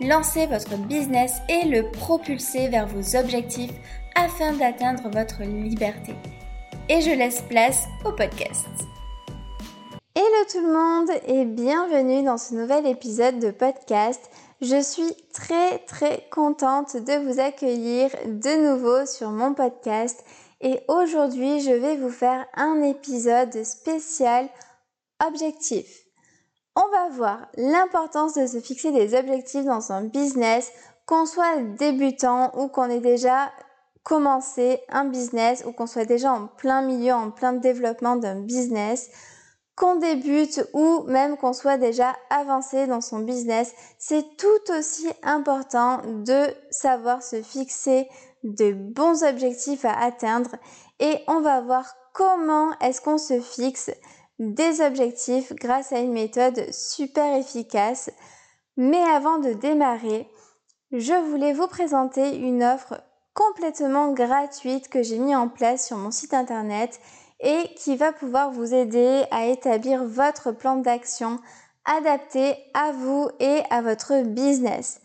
lancer votre business et le propulser vers vos objectifs afin d'atteindre votre liberté. Et je laisse place au podcast. Hello tout le monde et bienvenue dans ce nouvel épisode de podcast. Je suis très très contente de vous accueillir de nouveau sur mon podcast et aujourd'hui je vais vous faire un épisode spécial objectif. On va voir l'importance de se fixer des objectifs dans un business, qu'on soit débutant ou qu'on ait déjà commencé un business ou qu'on soit déjà en plein milieu, en plein développement d'un business, qu'on débute ou même qu'on soit déjà avancé dans son business, c'est tout aussi important de savoir se fixer de bons objectifs à atteindre. Et on va voir comment est-ce qu'on se fixe des objectifs grâce à une méthode super efficace. Mais avant de démarrer, je voulais vous présenter une offre complètement gratuite que j'ai mis en place sur mon site internet et qui va pouvoir vous aider à établir votre plan d'action adapté à vous et à votre business.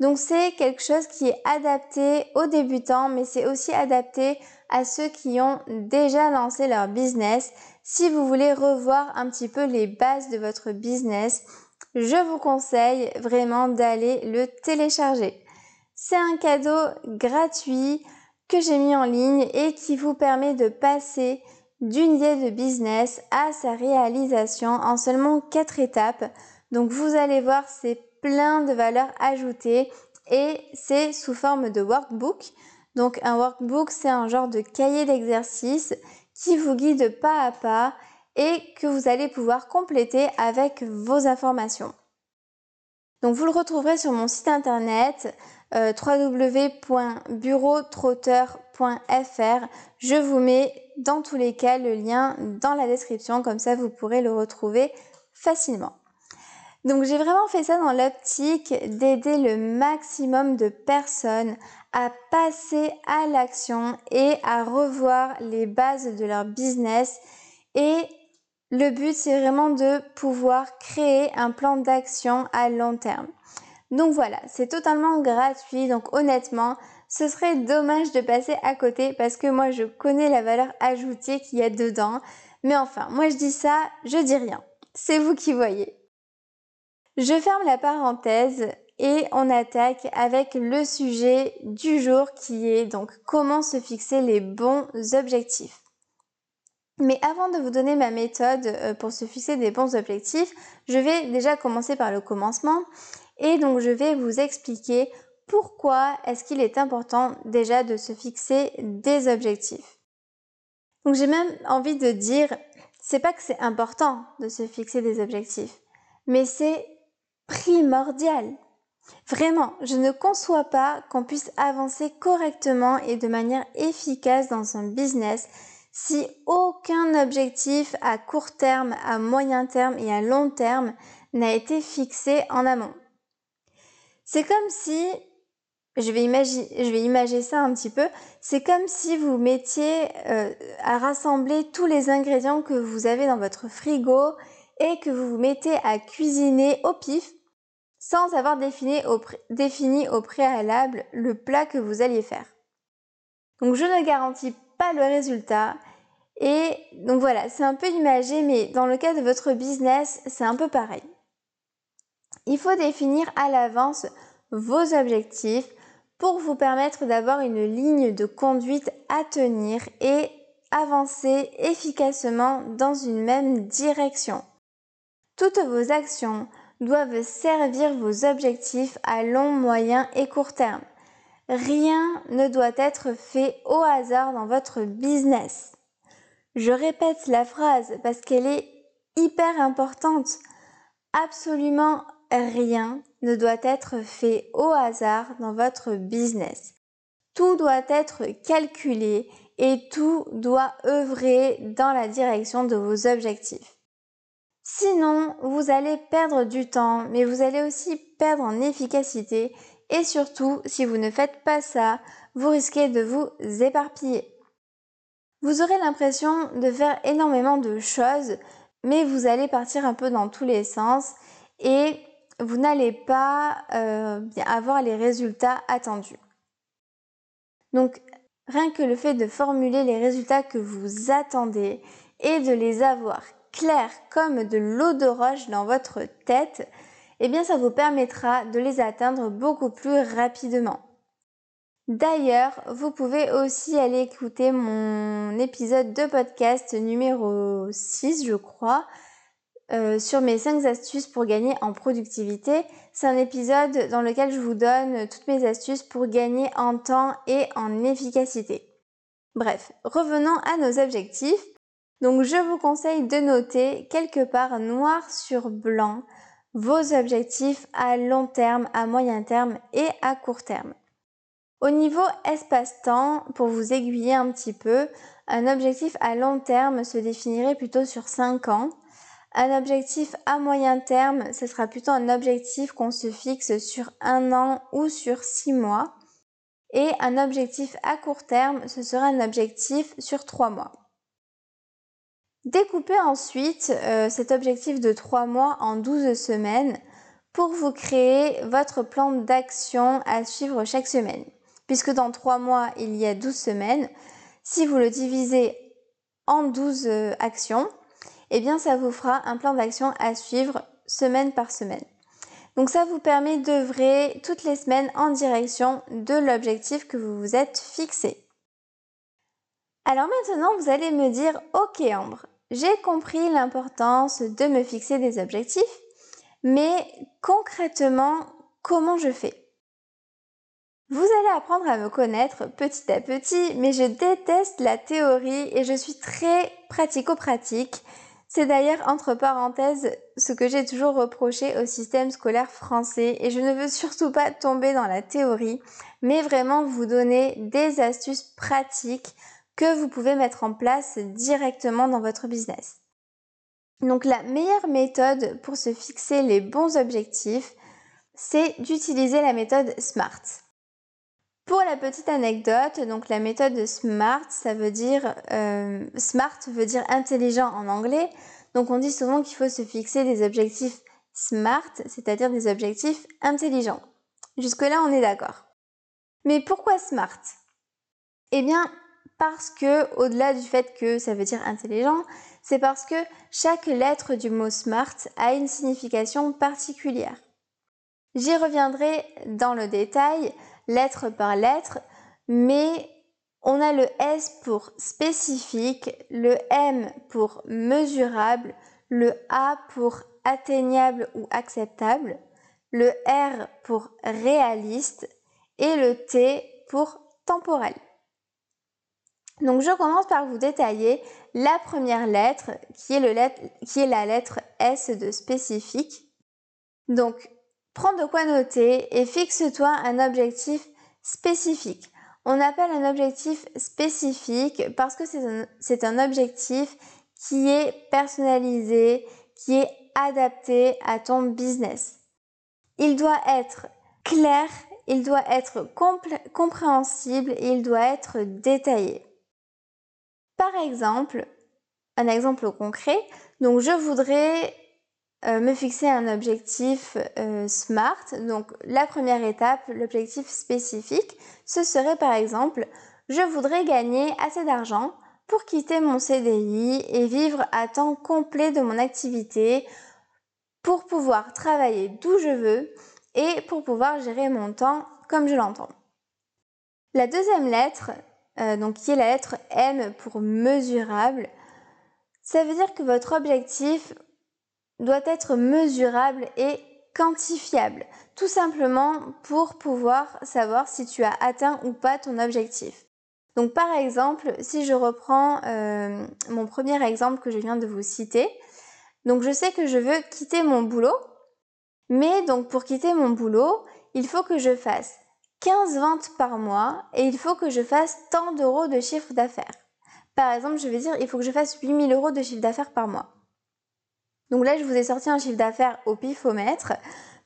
Donc c'est quelque chose qui est adapté aux débutants, mais c'est aussi adapté à ceux qui ont déjà lancé leur business. Si vous voulez revoir un petit peu les bases de votre business, je vous conseille vraiment d'aller le télécharger. C'est un cadeau gratuit que j'ai mis en ligne et qui vous permet de passer d'une idée de business à sa réalisation en seulement quatre étapes. Donc vous allez voir, c'est plein de valeurs ajoutées et c'est sous forme de workbook. Donc un workbook, c'est un genre de cahier d'exercice qui vous guide pas à pas et que vous allez pouvoir compléter avec vos informations. Donc vous le retrouverez sur mon site internet euh, www.bureautrotteur.fr. Je vous mets dans tous les cas le lien dans la description, comme ça vous pourrez le retrouver facilement. Donc j'ai vraiment fait ça dans l'optique d'aider le maximum de personnes à passer à l'action et à revoir les bases de leur business. Et le but, c'est vraiment de pouvoir créer un plan d'action à long terme. Donc voilà, c'est totalement gratuit. Donc honnêtement, ce serait dommage de passer à côté parce que moi, je connais la valeur ajoutée qu'il y a dedans. Mais enfin, moi, je dis ça, je dis rien. C'est vous qui voyez. Je ferme la parenthèse et on attaque avec le sujet du jour qui est donc comment se fixer les bons objectifs. Mais avant de vous donner ma méthode euh, pour se fixer des bons objectifs, je vais déjà commencer par le commencement et donc je vais vous expliquer pourquoi est-ce qu'il est important déjà de se fixer des objectifs. Donc j'ai même envie de dire, c'est pas que c'est important de se fixer des objectifs, mais c'est primordial. Vraiment, je ne conçois pas qu'on puisse avancer correctement et de manière efficace dans un business si aucun objectif à court terme, à moyen terme et à long terme n'a été fixé en amont. C'est comme si, je vais, imaginer, je vais imaginer ça un petit peu, c'est comme si vous mettiez euh, à rassembler tous les ingrédients que vous avez dans votre frigo et que vous vous mettez à cuisiner au pif sans avoir défini au, préalable le plat que vous alliez faire. Donc je ne garantis pas le résultat. Et donc voilà, c'est un peu imagé, mais dans le cas de votre business, c'est un peu pareil. Il faut définir à l'avance vos objectifs pour vous permettre d'avoir une ligne de conduite à tenir et avancer efficacement dans une même direction. Toutes vos actions, doivent servir vos objectifs à long, moyen et court terme. Rien ne doit être fait au hasard dans votre business. Je répète la phrase parce qu'elle est hyper importante. Absolument rien ne doit être fait au hasard dans votre business. Tout doit être calculé et tout doit œuvrer dans la direction de vos objectifs. Sinon, vous allez perdre du temps, mais vous allez aussi perdre en efficacité et surtout, si vous ne faites pas ça, vous risquez de vous éparpiller. Vous aurez l'impression de faire énormément de choses, mais vous allez partir un peu dans tous les sens et vous n'allez pas euh, avoir les résultats attendus. Donc, rien que le fait de formuler les résultats que vous attendez et de les avoir clairs comme de l'eau de roche dans votre tête, eh bien, ça vous permettra de les atteindre beaucoup plus rapidement. D'ailleurs, vous pouvez aussi aller écouter mon épisode de podcast numéro 6, je crois, euh, sur mes 5 astuces pour gagner en productivité. C'est un épisode dans lequel je vous donne toutes mes astuces pour gagner en temps et en efficacité. Bref, revenons à nos objectifs. Donc je vous conseille de noter quelque part noir sur blanc vos objectifs à long terme, à moyen terme et à court terme. Au niveau espace-temps, pour vous aiguiller un petit peu, un objectif à long terme se définirait plutôt sur 5 ans. Un objectif à moyen terme, ce sera plutôt un objectif qu'on se fixe sur un an ou sur 6 mois. Et un objectif à court terme, ce sera un objectif sur 3 mois. Découpez ensuite euh, cet objectif de 3 mois en 12 semaines pour vous créer votre plan d'action à suivre chaque semaine puisque dans 3 mois, il y a 12 semaines. Si vous le divisez en 12 euh, actions, eh bien ça vous fera un plan d'action à suivre semaine par semaine. Donc ça vous permet d'œuvrer toutes les semaines en direction de l'objectif que vous vous êtes fixé. Alors maintenant, vous allez me dire, ok Ambre, j'ai compris l'importance de me fixer des objectifs, mais concrètement, comment je fais? Vous allez apprendre à me connaître petit à petit, mais je déteste la théorie et je suis très pratico-pratique. C'est d'ailleurs entre parenthèses ce que j'ai toujours reproché au système scolaire français et je ne veux surtout pas tomber dans la théorie, mais vraiment vous donner des astuces pratiques que vous pouvez mettre en place directement dans votre business. Donc la meilleure méthode pour se fixer les bons objectifs, c'est d'utiliser la méthode SMART. Pour la petite anecdote, donc la méthode SMART, ça veut dire euh, SMART veut dire intelligent en anglais. Donc on dit souvent qu'il faut se fixer des objectifs SMART, c'est-à-dire des objectifs intelligents. Jusque là, on est d'accord. Mais pourquoi SMART? Eh bien, parce que au-delà du fait que ça veut dire intelligent, c'est parce que chaque lettre du mot SMART a une signification particulière. J'y reviendrai dans le détail, lettre par lettre, mais on a le S pour spécifique, le M pour mesurable, le A pour atteignable ou acceptable, le R pour réaliste et le T pour temporel. Donc je commence par vous détailler la première lettre qui est, la lettre S de spécifique. Donc Prends de quoi noter et fixe-toi un objectif spécifique. On appelle un objectif spécifique parce que c'est un, objectif qui est personnalisé, qui est adapté à ton business. Il doit être clair, il doit être compréhensible il doit être détaillé. Par exemple, un exemple concret, donc je voudrais euh, me fixer un objectif euh, SMART. Donc la première étape, l'objectif spécifique, ce serait par exemple, je voudrais gagner assez d'argent pour quitter mon CDI et vivre à temps complet de mon activité pour pouvoir travailler d'où je veux et pour pouvoir gérer mon temps comme je l'entends. La deuxième lettre, euh, donc qui est la lettre M pour mesurable, ça veut dire que votre objectif doit être mesurable et quantifiable, tout simplement pour pouvoir savoir si tu as atteint ou pas ton objectif. Donc par exemple, si je reprends euh, mon premier exemple que je viens de vous citer, donc je sais que je veux quitter mon boulot, Mais donc pour quitter mon boulot, il faut que je fasse 15 ventes par mois et il faut que je fasse tant d'euros de chiffre d'affaires. Par exemple, je vais dire, il faut que je fasse 8000 euros de chiffre d'affaires par mois. Donc là, je vous ai sorti un chiffre d'affaires au pifomètre,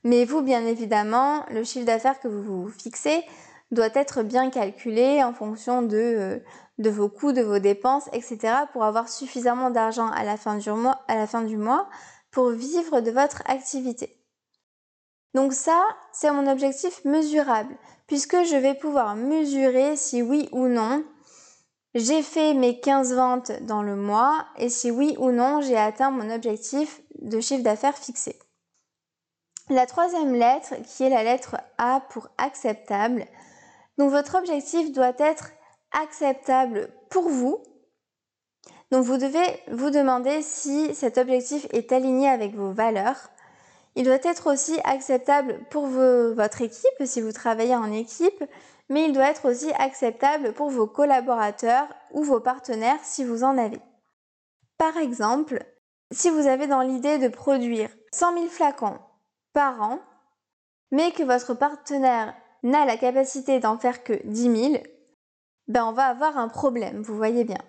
mais vous, bien évidemment, le chiffre d'affaires que vous vous fixez doit être bien calculé en fonction de, euh, vos coûts, de vos dépenses, etc. pour avoir suffisamment d'argent à la fin du mois pour vivre de votre activité. Donc ça, c'est mon objectif mesurable, puisque je vais pouvoir mesurer si oui ou non j'ai fait mes 15 ventes dans le mois et si oui ou non j'ai atteint mon objectif de chiffre d'affaires fixé. La troisième lettre, qui est la lettre A pour acceptable. Donc votre objectif doit être acceptable pour vous. Donc vous devez vous demander si cet objectif est aligné avec vos valeurs. Il doit être aussi acceptable pour votre équipe si vous travaillez en équipe, mais il doit être aussi acceptable pour vos collaborateurs ou vos partenaires si vous en avez. Par exemple, si vous avez dans l'idée de produire 100 000 flacons par an, mais que votre partenaire n'a la capacité d'en faire que 10 000, ben on va avoir un problème, vous voyez bien.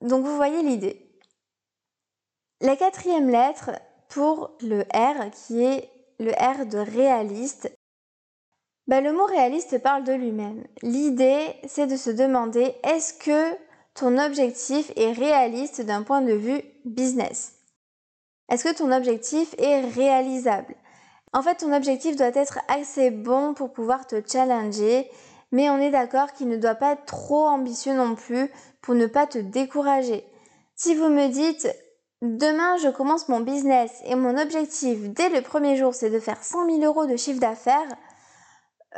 Donc vous voyez l'idée. La quatrième lettre pour le R, qui est le R de réaliste, ben le mot réaliste parle de lui-même. L'idée, c'est de se demander est-ce que ton objectif est réaliste d'un point de vue business? Est-ce que ton objectif est réalisable? En fait, ton objectif doit être assez bon pour pouvoir te challenger mais on est d'accord qu'il ne doit pas être trop ambitieux non plus pour ne pas te décourager. Si vous me dites demain je commence mon business et mon objectif dès le premier jour c'est de faire 100 000 euros de chiffre d'affaires,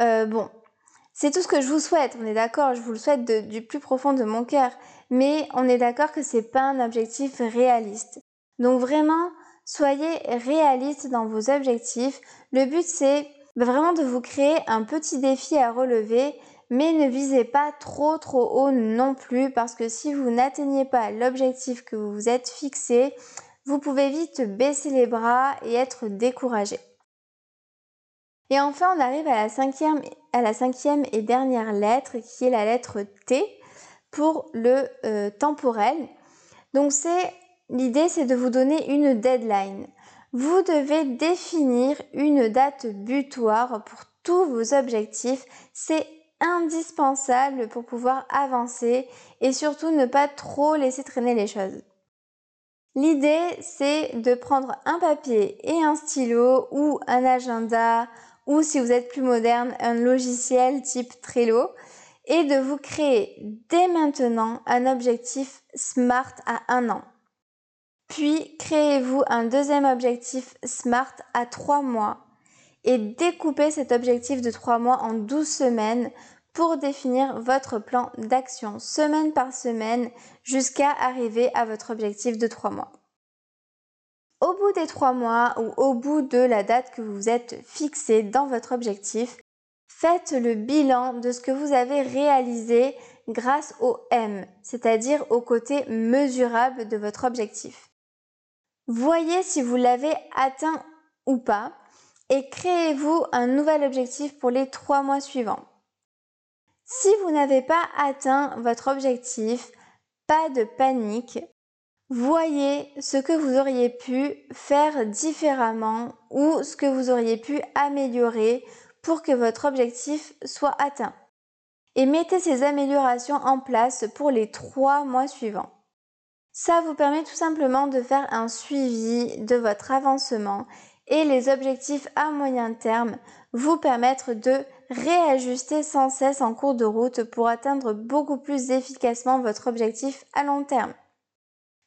euh, bon, c'est tout ce que je vous souhaite, on est d'accord, je vous le souhaite du plus profond de mon cœur, mais on est d'accord que c'est pas un objectif réaliste. Donc vraiment, soyez réaliste dans vos objectifs. Le but c'est vraiment de vous créer un petit défi à relever, mais ne visez pas trop trop haut non plus parce que si vous n'atteignez pas l'objectif que vous vous êtes fixé, vous pouvez vite baisser les bras et être découragé. Et enfin, on arrive à la cinquième, à la cinquième et dernière lettre qui est la lettre T pour le euh, temporel. Donc c'est l'idée, c'est de vous donner une deadline. Vous devez définir une date butoir pour tous vos objectifs. C'est indispensable pour pouvoir avancer et surtout ne pas trop laisser traîner les choses. L'idée, c'est de prendre un papier et un stylo ou un agenda ou si vous êtes plus moderne, un logiciel type Trello et de vous créer dès maintenant un objectif SMART à un an. Puis, créez-vous un deuxième objectif SMART à 3 mois et découpez cet objectif de 3 mois en 12 semaines pour définir votre plan d'action semaine par semaine jusqu'à arriver à votre objectif de 3 mois. Au bout des 3 mois ou au bout de la date que vous êtes fixé dans votre objectif, faites le bilan de ce que vous avez réalisé grâce au M, c'est-à-dire au côté mesurable de votre objectif. Voyez si vous l'avez atteint ou pas et créez-vous un nouvel objectif pour les trois mois suivants. Si vous n'avez pas atteint votre objectif, pas de panique. Voyez ce que vous auriez pu faire différemment ou ce que vous auriez pu améliorer pour que votre objectif soit atteint. Et mettez ces améliorations en place pour les trois mois suivants. Ça vous permet tout simplement de faire un suivi de votre avancement et les objectifs à moyen terme vous permettre de réajuster sans cesse en cours de route pour atteindre beaucoup plus efficacement votre objectif à long terme.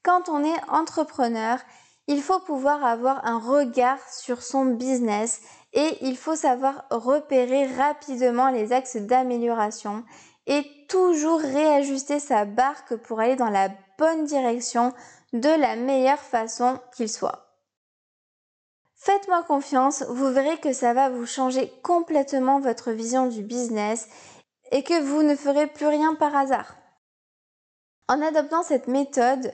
Quand on est entrepreneur, il faut pouvoir avoir un regard sur son business et il faut savoir repérer rapidement les axes d'amélioration et toujours réajuster sa barque pour aller dans la bonne direction de la meilleure façon qu'il soit. Faites-moi confiance, vous verrez que ça va vous changer complètement votre vision du business et que vous ne ferez plus rien par hasard. En adoptant cette méthode,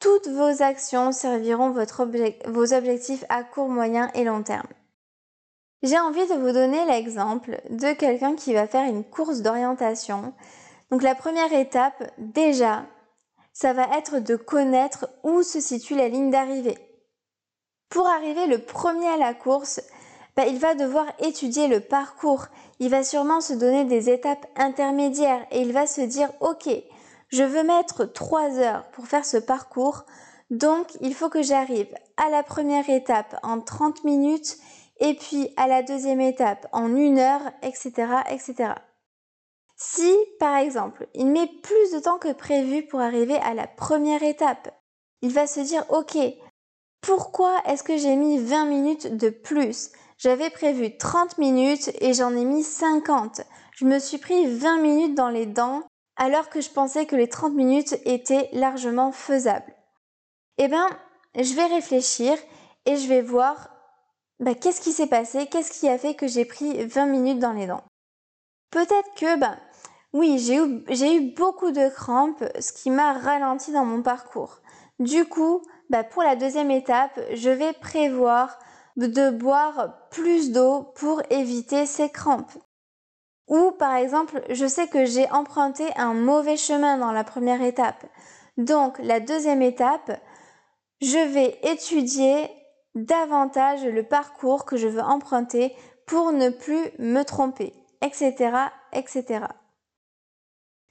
toutes vos actions serviront vos objectifs à court, moyen et long terme. J'ai envie de vous donner l'exemple de quelqu'un qui va faire une course d'orientation. Donc la première étape, déjà, ça va être de connaître où se situe la ligne d'arrivée. Pour arriver le premier à la course, bah, il va devoir étudier le parcours. Il va sûrement se donner des étapes intermédiaires et il va se dire, OK, je veux mettre trois heures pour faire ce parcours, donc il faut que j'arrive à la première étape en 30 minutes et puis à la deuxième étape en une heure, etc., etc. Si, par exemple, il met plus de temps que prévu pour arriver à la première étape, il va se dire, OK, pourquoi est-ce que j'ai mis 20 minutes de plus? J'avais prévu 30 minutes et j'en ai mis 50. Je me suis pris 20 minutes dans les dents alors que je pensais que les 30 minutes étaient largement faisables. Eh bien, je vais réfléchir et je vais voir bah, qu'est-ce qui s'est passé, qu'est-ce qui a fait que j'ai pris 20 minutes dans les dents? Peut-être que, bah, oui, j'ai eu, j'ai eu beaucoup de crampes, ce qui m'a ralenti dans mon parcours. Du coup, bah, pour la deuxième étape, je vais prévoir de boire plus d'eau pour éviter ces crampes. Ou par exemple, je sais que j'ai emprunté un mauvais chemin dans la première étape. Donc la deuxième étape, je vais étudier davantage le parcours que je veux emprunter pour ne plus me tromper, etc., etc.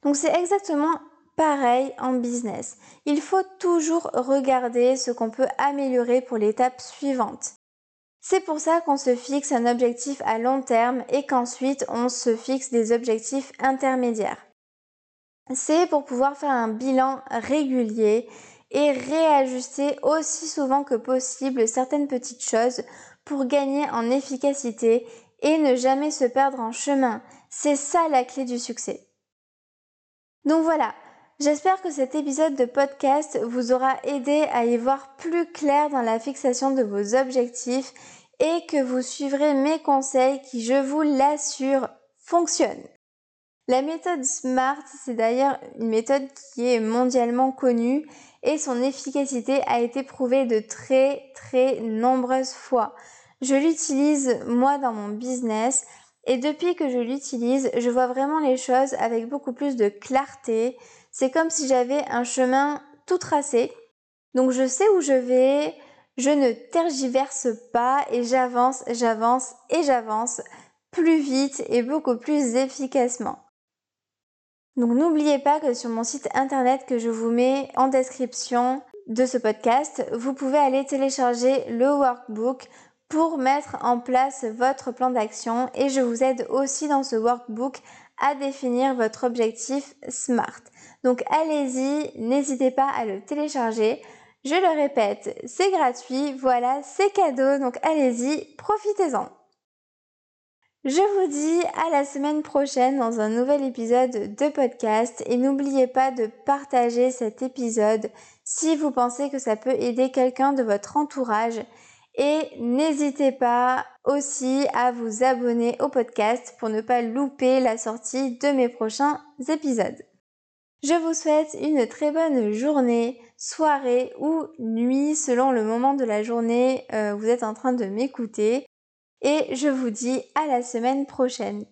Donc c'est exactement pareil en business. Il faut toujours regarder ce qu'on peut améliorer pour l'étape suivante. C'est pour ça qu'on se fixe un objectif à long terme et qu'ensuite on se fixe des objectifs intermédiaires. C'est pour pouvoir faire un bilan régulier et réajuster aussi souvent que possible certaines petites choses pour gagner en efficacité et ne jamais se perdre en chemin. C'est ça la clé du succès. Donc voilà, j'espère que cet épisode de podcast vous aura aidé à y voir plus clair dans la fixation de vos objectifs et que vous suivrez mes conseils qui, je vous l'assure, fonctionnent. La méthode SMART, c'est d'ailleurs une méthode qui est mondialement connue et son efficacité a été prouvée de très très nombreuses fois. Je l'utilise moi dans mon business et depuis que je l'utilise, je vois vraiment les choses avec beaucoup plus de clarté. C'est comme si j'avais un chemin tout tracé. Donc je sais où je vais, je ne tergiverse pas et j'avance, j'avance et j'avance plus vite et beaucoup plus efficacement. Donc n'oubliez pas que sur mon site internet que je vous mets en description de ce podcast, vous pouvez aller télécharger le workbook pour mettre en place votre plan d'action et je vous aide aussi dans ce workbook à définir votre objectif SMART. Donc allez-y, n'hésitez pas à le télécharger. Je le répète, c'est gratuit, voilà, c'est cadeau, donc allez-y, profitez-en. Je vous dis à la semaine prochaine dans un nouvel épisode de podcast et n'oubliez pas de partager cet épisode si vous pensez que ça peut aider quelqu'un de votre entourage et n'hésitez pas aussi à vous abonner au podcast pour ne pas louper la sortie de mes prochains épisodes. Je vous souhaite une très bonne journée, soirée ou nuit selon le moment de la journée où euh, vous êtes en train de m'écouter. Et je vous dis à la semaine prochaine.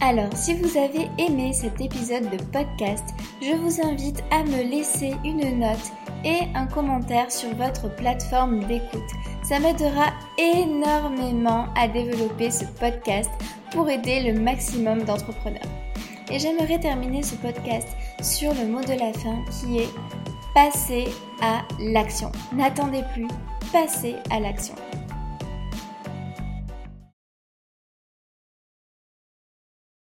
Alors, si vous avez aimé cet épisode de podcast, je vous invite à me laisser une note et un commentaire sur votre plateforme d'écoute. Ça m'aidera énormément à développer ce podcast pour aider le maximum d'entrepreneurs. Et j'aimerais terminer ce podcast sur le mot de la fin qui est passer à l'action. N'attendez plus, passez à l'action.